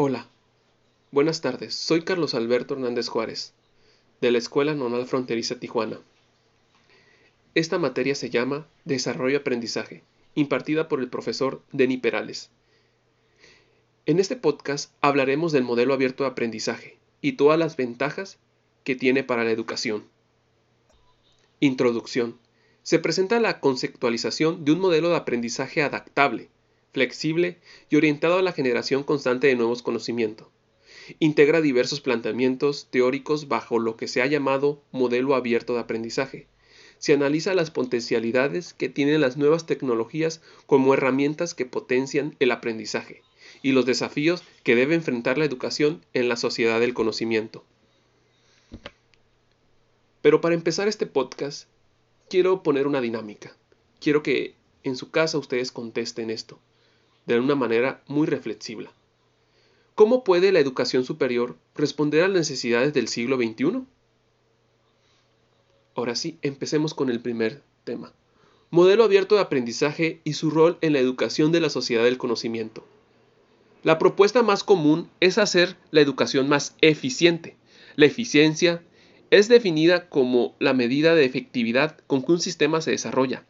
Hola, buenas tardes. Soy Carlos Alberto Hernández Juárez, de la Escuela Normal Fronteriza Tijuana. Esta materia se llama Desarrollo Aprendizaje, impartida por el profesor Denny Perales. En este podcast hablaremos del modelo abierto de aprendizaje y todas las ventajas que tiene para la educación. Introducción. Se presenta la conceptualización de un modelo de aprendizaje adaptable, flexible y orientado a la generación constante de nuevos conocimientos. Integra diversos planteamientos teóricos bajo lo que se ha llamado modelo abierto de aprendizaje. Se analiza las potencialidades que tienen las nuevas tecnologías como herramientas que potencian el aprendizaje y los desafíos que debe enfrentar la educación en la sociedad del conocimiento. Pero para empezar este podcast, quiero poner una dinámica. Quiero que en su casa ustedes contesten esto de una manera muy reflexiva. ¿Cómo puede la educación superior responder a las necesidades del siglo XXI? Ahora sí, empecemos con el primer tema. Modelo abierto de aprendizaje y su rol en la educación de la sociedad del conocimiento. La propuesta más común es hacer la educación más eficiente. La eficiencia es definida como la medida de efectividad con que un sistema se desarrolla.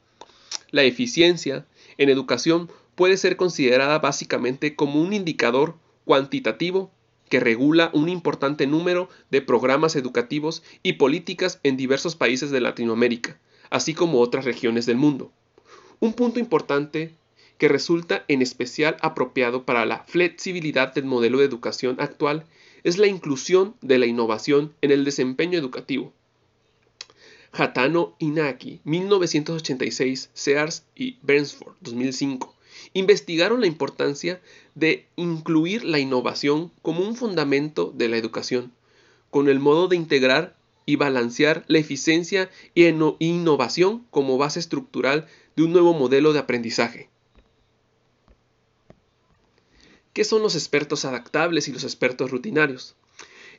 La eficiencia en educación puede ser considerada básicamente como un indicador cuantitativo que regula un importante número de programas educativos y políticas en diversos países de Latinoamérica, así como otras regiones del mundo. Un punto importante que resulta en especial apropiado para la flexibilidad del modelo de educación actual es la inclusión de la innovación en el desempeño educativo. Hatano Inaki, 1986, Sears y Bernsford, 2005 investigaron la importancia de incluir la innovación como un fundamento de la educación, con el modo de integrar y balancear la eficiencia y innovación como base estructural de un nuevo modelo de aprendizaje. ¿Qué son los expertos adaptables y los expertos rutinarios?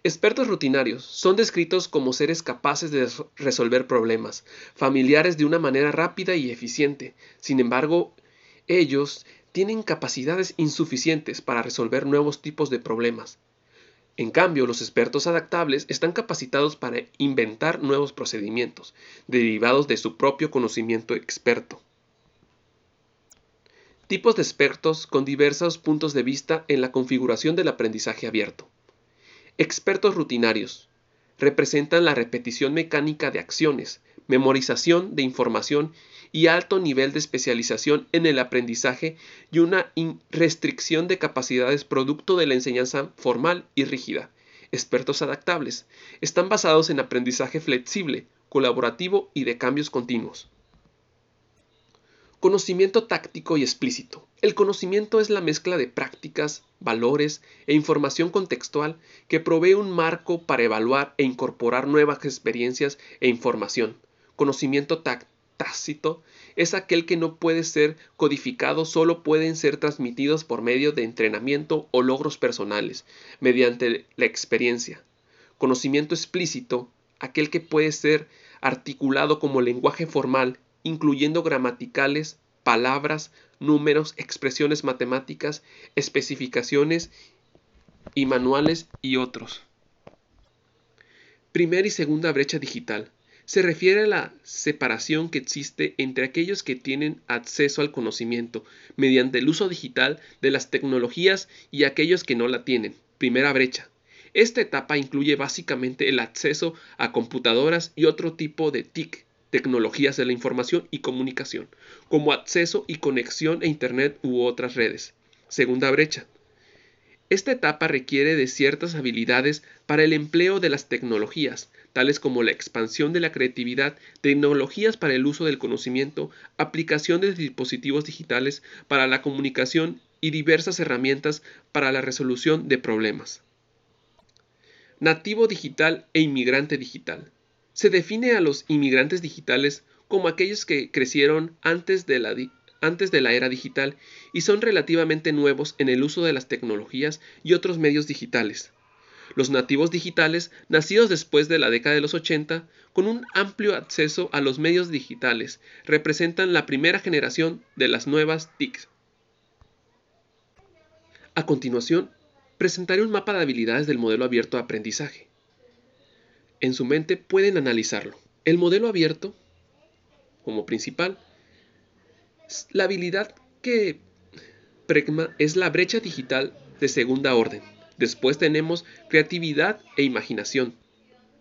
Expertos rutinarios son descritos como seres capaces de resolver problemas familiares de una manera rápida y eficiente. Sin embargo, ellos tienen capacidades insuficientes para resolver nuevos tipos de problemas. En cambio, los expertos adaptables están capacitados para inventar nuevos procedimientos, derivados de su propio conocimiento experto. Tipos de expertos con diversos puntos de vista en la configuración del aprendizaje abierto. Expertos rutinarios. Representan la repetición mecánica de acciones, memorización de información y alto nivel de especialización en el aprendizaje y una restricción de capacidades producto de la enseñanza formal y rígida. Expertos adaptables. Están basados en aprendizaje flexible, colaborativo y de cambios continuos. Conocimiento táctico y explícito. El conocimiento es la mezcla de prácticas, valores e información contextual que provee un marco para evaluar e incorporar nuevas experiencias e información. Conocimiento tácito es aquel que no puede ser codificado, solo pueden ser transmitidos por medio de entrenamiento o logros personales, mediante la experiencia. Conocimiento explícito, aquel que puede ser articulado como lenguaje formal, incluyendo gramaticales, palabras, números, expresiones matemáticas, especificaciones y manuales y otros. Primera y segunda brecha digital se refiere a la separación que existe entre aquellos que tienen acceso al conocimiento mediante el uso digital de las tecnologías y aquellos que no la tienen. Primera brecha. Esta etapa incluye básicamente el acceso a computadoras y otro tipo de TIC, tecnologías de la información y comunicación, como acceso y conexión a Internet u otras redes. Segunda brecha. Esta etapa requiere de ciertas habilidades para el empleo de las tecnologías, tales como la expansión de la creatividad, tecnologías para el uso del conocimiento, aplicación de dispositivos digitales para la comunicación y diversas herramientas para la resolución de problemas. Nativo digital e inmigrante digital. Se define a los inmigrantes digitales como aquellos que crecieron antes de la era digital y son relativamente nuevos en el uso de las tecnologías y otros medios digitales. Los nativos digitales, nacidos después de la década de los 80, con un amplio acceso a los medios digitales, representan la primera generación de las nuevas TIC. A continuación, presentaré un mapa de habilidades del modelo abierto de aprendizaje. En su mente pueden analizarlo. El modelo abierto, como principal, la habilidad que pregma es la brecha digital de segunda orden. Después tenemos creatividad e imaginación,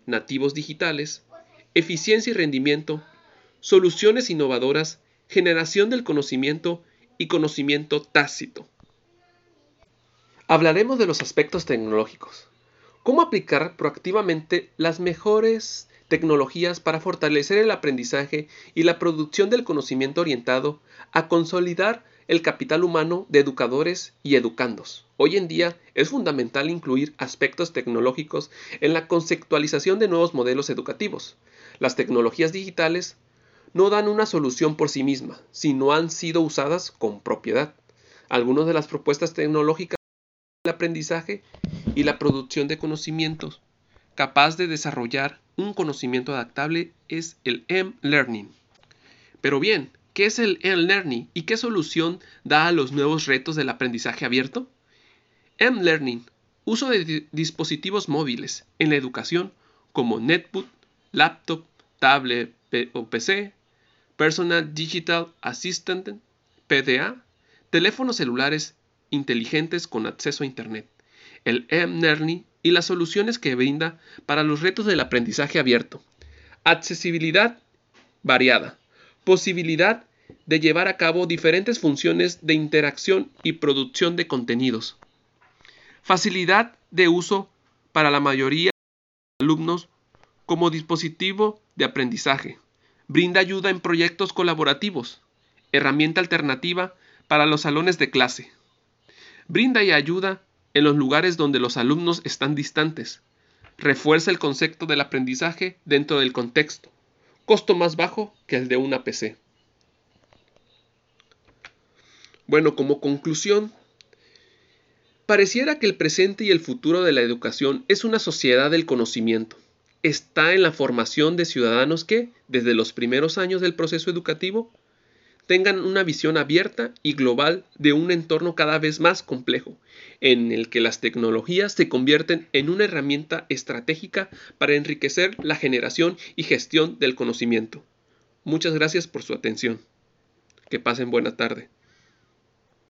nativos digitales, eficiencia y rendimiento, soluciones innovadoras, generación del conocimiento y conocimiento tácito. Hablaremos de los aspectos tecnológicos. ¿Cómo aplicar proactivamente las mejores tecnologías para fortalecer el aprendizaje y la producción del conocimiento orientado a consolidar el capital humano de educadores y educandos? Hoy en día es fundamental incluir aspectos tecnológicos en la conceptualización de nuevos modelos educativos. Las tecnologías digitales no dan una solución por sí misma, si no han sido usadas con propiedad. Algunas de las propuestas tecnológicas el aprendizaje y la producción de conocimientos capaz de desarrollar un conocimiento adaptable es el M-Learning. Pero bien, ¿qué es el M-Learning y qué solución da a los nuevos retos del aprendizaje abierto? M-Learning, uso de dispositivos móviles en la educación como netbook, laptop, tablet o PC, Personal Digital Assistant, PDA, teléfonos celulares inteligentes con acceso a Internet, el M-Learning y las soluciones que brinda para los retos del aprendizaje abierto. Accesibilidad variada, posibilidad de llevar a cabo diferentes funciones de interacción y producción de contenidos. Facilidad de uso para la mayoría de alumnos como dispositivo de aprendizaje brinda ayuda en proyectos colaborativos, herramienta alternativa para los salones de clase. Brinda y ayuda en los lugares donde los alumnos están distantes. Refuerza el concepto del aprendizaje dentro del contexto. Costo más bajo que el de una PC. Bueno, como conclusión, pareciera que el presente y el futuro de la educación es una sociedad del conocimiento está en la formación de ciudadanos que, desde los primeros años del proceso educativo, tengan una visión abierta y global de un entorno cada vez más complejo, en el que las tecnologías se convierten en una herramienta estratégica para enriquecer la generación y gestión del conocimiento. Muchas gracias por su atención. Que pasen buena tarde.